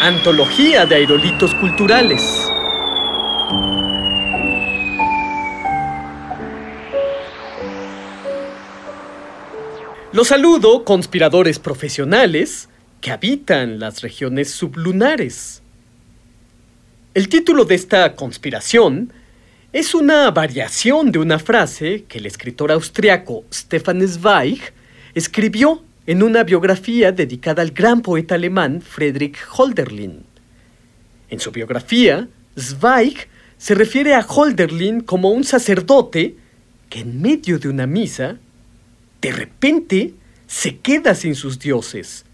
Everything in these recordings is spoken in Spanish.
Antología de aerolitos culturales. Los saludo, conspiradores profesionales que habitan las regiones sublunares. El título de esta conspiración es una variación de una frase que el escritor austriaco Stefan Zweig escribió en una biografía dedicada al gran poeta alemán Friedrich Holderlin. En su biografía, Zweig se refiere a Holderlin como un sacerdote que en medio de una misa, de repente, se queda sin sus dioses.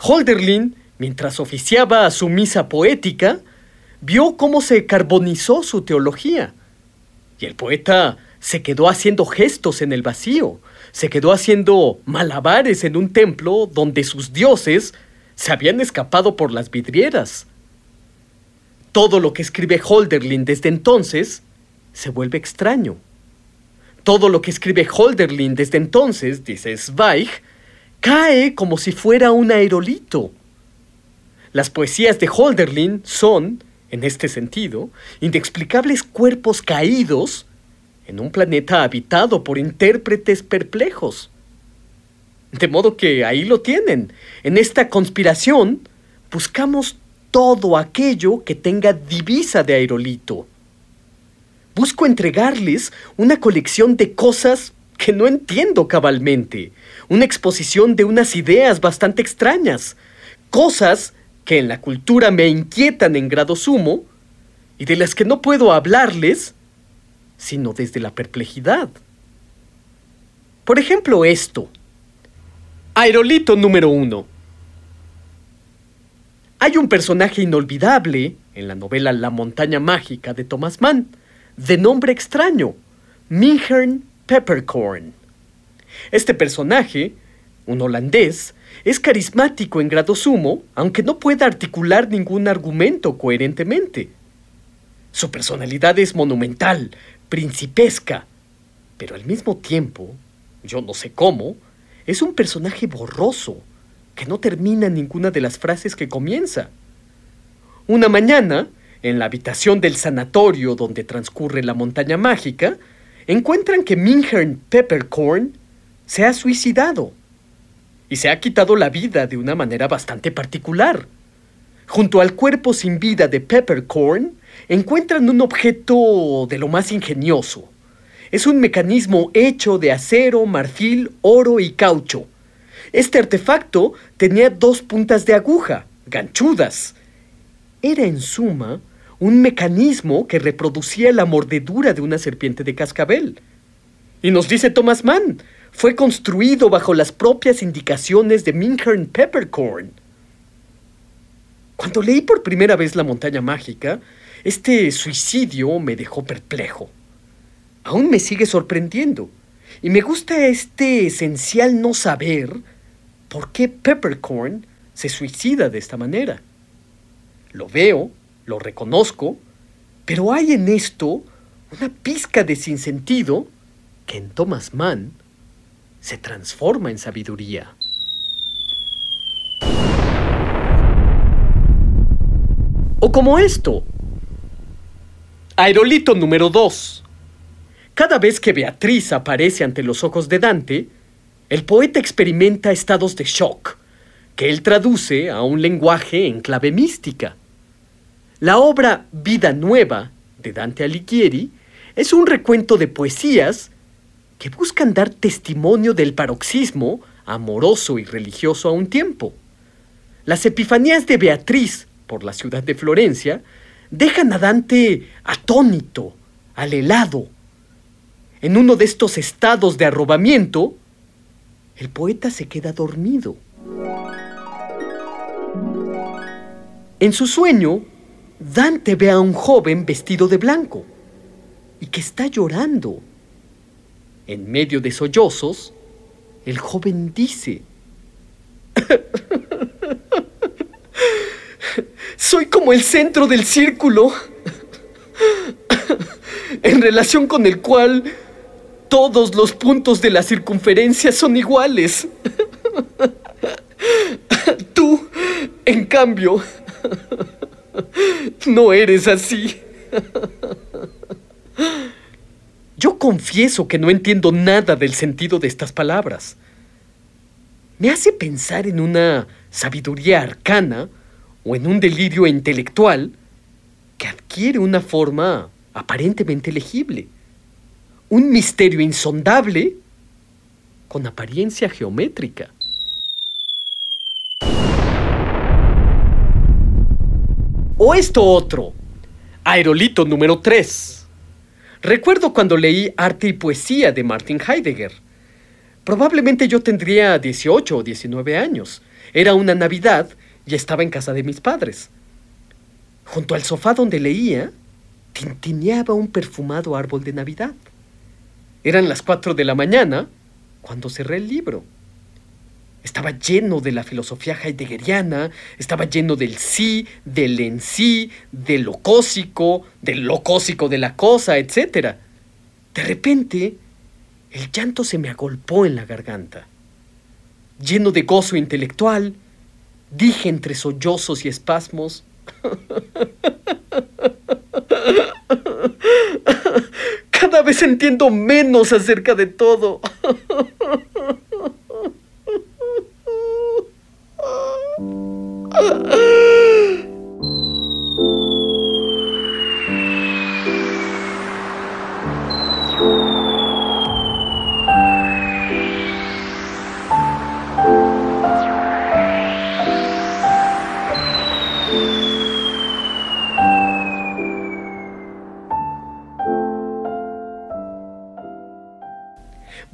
Holderlin, mientras oficiaba su misa poética, vio cómo se carbonizó su teología. Y el poeta se quedó haciendo gestos en el vacío, se quedó haciendo malabares en un templo donde sus dioses se habían escapado por las vidrieras. Todo lo que escribe Holderlin desde entonces se vuelve extraño. Todo lo que escribe Holderlin desde entonces, dice Zweig, cae como si fuera un aerolito. Las poesías de Holderlin son, en este sentido, inexplicables cuerpos caídos en un planeta habitado por intérpretes perplejos. De modo que ahí lo tienen. En esta conspiración buscamos todo aquello que tenga divisa de aerolito. Busco entregarles una colección de cosas que no entiendo cabalmente, una exposición de unas ideas bastante extrañas, cosas que en la cultura me inquietan en grado sumo y de las que no puedo hablarles sino desde la perplejidad. Por ejemplo, esto. Aerolito número uno. Hay un personaje inolvidable en la novela La montaña mágica de Thomas Mann, de nombre extraño, Minhern Peppercorn. Este personaje, un holandés, es carismático en grado sumo, aunque no pueda articular ningún argumento coherentemente. Su personalidad es monumental, principesca, pero al mismo tiempo, yo no sé cómo, es un personaje borroso, que no termina ninguna de las frases que comienza. Una mañana, en la habitación del sanatorio donde transcurre la montaña mágica, encuentran que Minhern Peppercorn se ha suicidado y se ha quitado la vida de una manera bastante particular. Junto al cuerpo sin vida de Peppercorn encuentran un objeto de lo más ingenioso. Es un mecanismo hecho de acero, marfil, oro y caucho. Este artefacto tenía dos puntas de aguja, ganchudas. Era en suma un mecanismo que reproducía la mordedura de una serpiente de cascabel. Y nos dice Thomas Mann, fue construido bajo las propias indicaciones de Minhern Peppercorn. Cuando leí por primera vez La montaña mágica, este suicidio me dejó perplejo. Aún me sigue sorprendiendo. Y me gusta este esencial no saber por qué Peppercorn se suicida de esta manera. Lo veo, lo reconozco, pero hay en esto una pizca de sinsentido que en Thomas Mann se transforma en sabiduría. O como esto, Aerolito número 2. Cada vez que Beatriz aparece ante los ojos de Dante, el poeta experimenta estados de shock, que él traduce a un lenguaje en clave mística. La obra Vida Nueva de Dante Alighieri es un recuento de poesías que buscan dar testimonio del paroxismo amoroso y religioso a un tiempo. Las epifanías de Beatriz por la ciudad de Florencia dejan a Dante atónito, al helado. En uno de estos estados de arrobamiento, el poeta se queda dormido. En su sueño, Dante ve a un joven vestido de blanco y que está llorando. En medio de sollozos, el joven dice, Soy como el centro del círculo, en relación con el cual todos los puntos de la circunferencia son iguales. Tú, en cambio, no eres así. Yo confieso que no entiendo nada del sentido de estas palabras. Me hace pensar en una sabiduría arcana o en un delirio intelectual que adquiere una forma aparentemente legible. Un misterio insondable con apariencia geométrica. O esto otro, aerolito número 3. Recuerdo cuando leí Arte y Poesía de Martin Heidegger. Probablemente yo tendría 18 o 19 años. Era una Navidad y estaba en casa de mis padres. Junto al sofá donde leía, tintineaba un perfumado árbol de Navidad. Eran las 4 de la mañana cuando cerré el libro. Estaba lleno de la filosofía heideggeriana, estaba lleno del sí, del en sí, de lo cósico, del lo cósico de la cosa, etc. De repente, el llanto se me agolpó en la garganta. Lleno de gozo intelectual, dije entre sollozos y espasmos, Cada vez entiendo menos acerca de todo.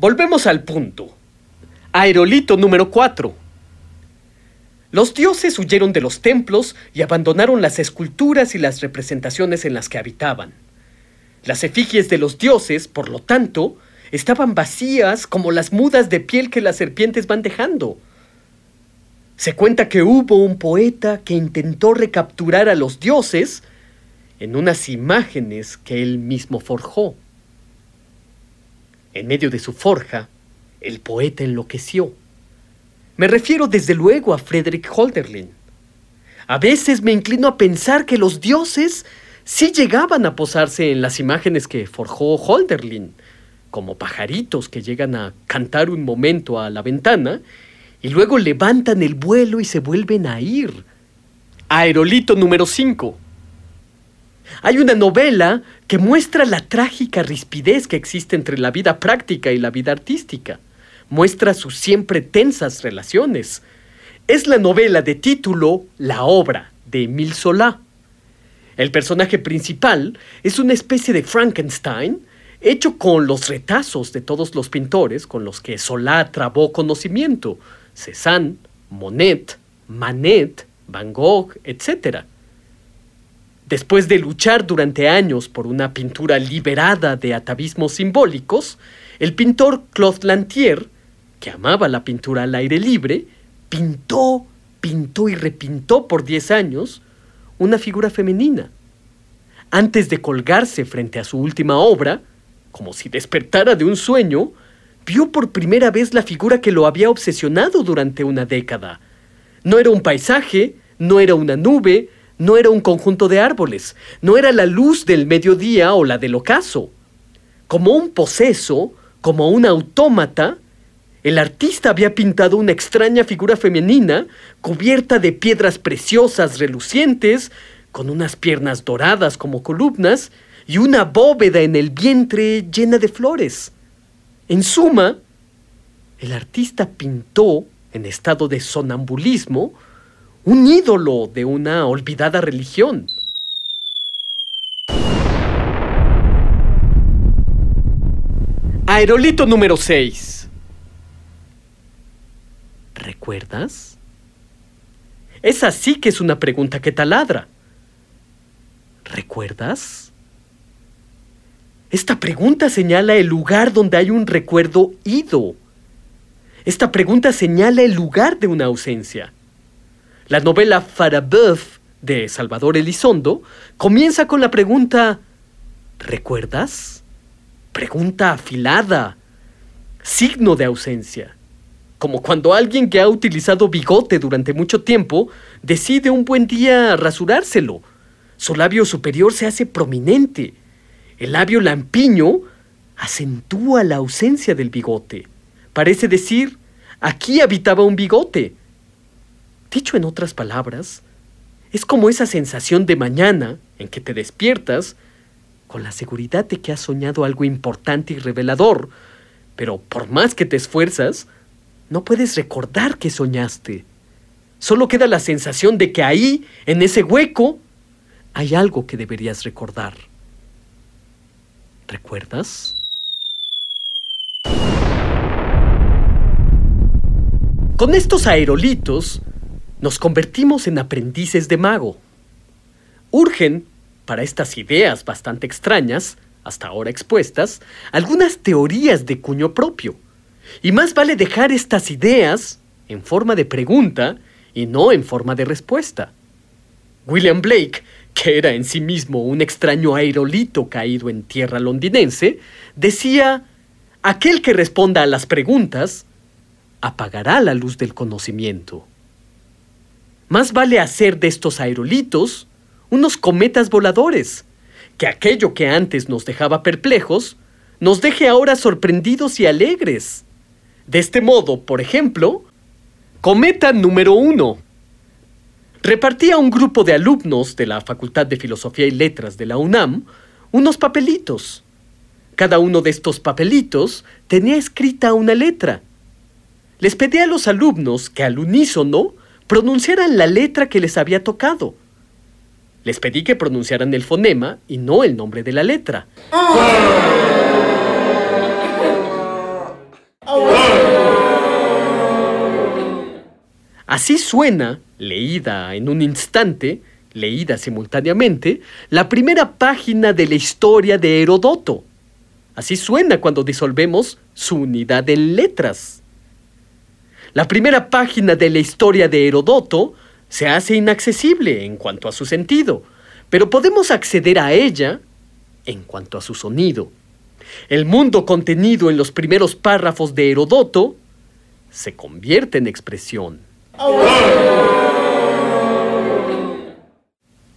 Volvemos al punto. Aerolito número 4. Los dioses huyeron de los templos y abandonaron las esculturas y las representaciones en las que habitaban. Las efigies de los dioses, por lo tanto, estaban vacías como las mudas de piel que las serpientes van dejando. Se cuenta que hubo un poeta que intentó recapturar a los dioses en unas imágenes que él mismo forjó. En medio de su forja, el poeta enloqueció. Me refiero desde luego a Frederick Holderlin. A veces me inclino a pensar que los dioses sí llegaban a posarse en las imágenes que forjó Holderlin, como pajaritos que llegan a cantar un momento a la ventana y luego levantan el vuelo y se vuelven a ir. Aerolito número 5. Hay una novela que muestra la trágica rispidez que existe entre la vida práctica y la vida artística. Muestra sus siempre tensas relaciones. Es la novela de título La obra de Emile Solá. El personaje principal es una especie de Frankenstein hecho con los retazos de todos los pintores con los que Solá trabó conocimiento, Cézanne, Monet, Manet, Van Gogh, etc. Después de luchar durante años por una pintura liberada de atavismos simbólicos, el pintor Claude Lantier, que amaba la pintura al aire libre, pintó, pintó y repintó por 10 años una figura femenina. Antes de colgarse frente a su última obra, como si despertara de un sueño, vio por primera vez la figura que lo había obsesionado durante una década. No era un paisaje, no era una nube, no era un conjunto de árboles, no era la luz del mediodía o la del ocaso. Como un poseso, como un autómata, el artista había pintado una extraña figura femenina cubierta de piedras preciosas relucientes, con unas piernas doradas como columnas y una bóveda en el vientre llena de flores. En suma, el artista pintó, en estado de sonambulismo, un ídolo de una olvidada religión. Aerolito número 6. ¿Recuerdas? Esa sí que es una pregunta que taladra. ¿Recuerdas? Esta pregunta señala el lugar donde hay un recuerdo ido. Esta pregunta señala el lugar de una ausencia. La novela Farabeuf de Salvador Elizondo comienza con la pregunta ¿Recuerdas? Pregunta afilada, signo de ausencia. Como cuando alguien que ha utilizado bigote durante mucho tiempo decide un buen día rasurárselo. Su labio superior se hace prominente. El labio lampiño acentúa la ausencia del bigote. Parece decir, aquí habitaba un bigote. Dicho en otras palabras, es como esa sensación de mañana en que te despiertas con la seguridad de que has soñado algo importante y revelador, pero por más que te esfuerzas, no puedes recordar que soñaste. Solo queda la sensación de que ahí, en ese hueco, hay algo que deberías recordar. ¿Recuerdas? Con estos aerolitos nos convertimos en aprendices de mago. Urgen, para estas ideas bastante extrañas, hasta ahora expuestas, algunas teorías de cuño propio. Y más vale dejar estas ideas en forma de pregunta y no en forma de respuesta. William Blake, que era en sí mismo un extraño aerolito caído en tierra londinense, decía, aquel que responda a las preguntas apagará la luz del conocimiento. Más vale hacer de estos aerolitos unos cometas voladores, que aquello que antes nos dejaba perplejos, nos deje ahora sorprendidos y alegres. De este modo, por ejemplo, cometa número uno. Repartía un grupo de alumnos de la Facultad de Filosofía y Letras de la UNAM unos papelitos. Cada uno de estos papelitos tenía escrita una letra. Les pedí a los alumnos que al unísono pronunciaran la letra que les había tocado. Les pedí que pronunciaran el fonema y no el nombre de la letra. Así suena, leída en un instante, leída simultáneamente, la primera página de la historia de Herodoto. Así suena cuando disolvemos su unidad en letras. La primera página de la historia de Herodoto se hace inaccesible en cuanto a su sentido, pero podemos acceder a ella en cuanto a su sonido. El mundo contenido en los primeros párrafos de Herodoto se convierte en expresión.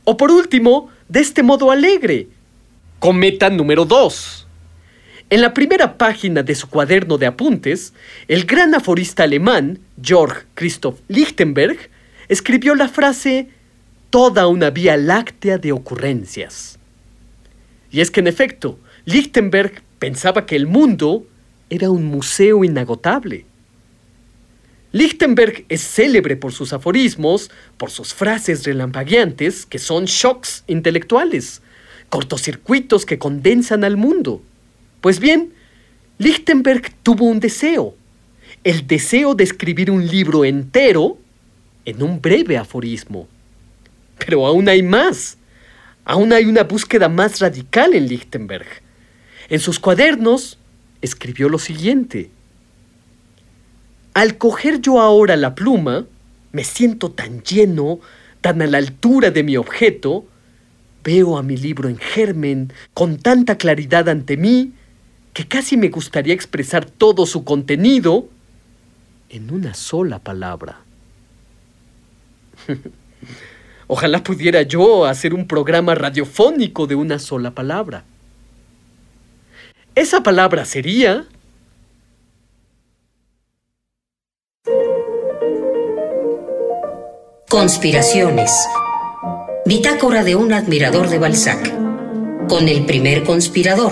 O por último, de este modo alegre. Cometa número 2. En la primera página de su cuaderno de apuntes, el gran aforista alemán, Georg Christoph Lichtenberg, escribió la frase toda una vía láctea de ocurrencias. Y es que en efecto, Lichtenberg pensaba que el mundo era un museo inagotable. Lichtenberg es célebre por sus aforismos, por sus frases relampagueantes, que son shocks intelectuales, cortocircuitos que condensan al mundo. Pues bien, Lichtenberg tuvo un deseo, el deseo de escribir un libro entero en un breve aforismo. Pero aún hay más. Aún hay una búsqueda más radical en Lichtenberg. En sus cuadernos escribió lo siguiente. Al coger yo ahora la pluma, me siento tan lleno, tan a la altura de mi objeto, veo a mi libro en germen, con tanta claridad ante mí, que casi me gustaría expresar todo su contenido en una sola palabra. Ojalá pudiera yo hacer un programa radiofónico de una sola palabra. Esa palabra sería... Conspiraciones. Bitácora de un admirador de Balzac. Con el primer conspirador,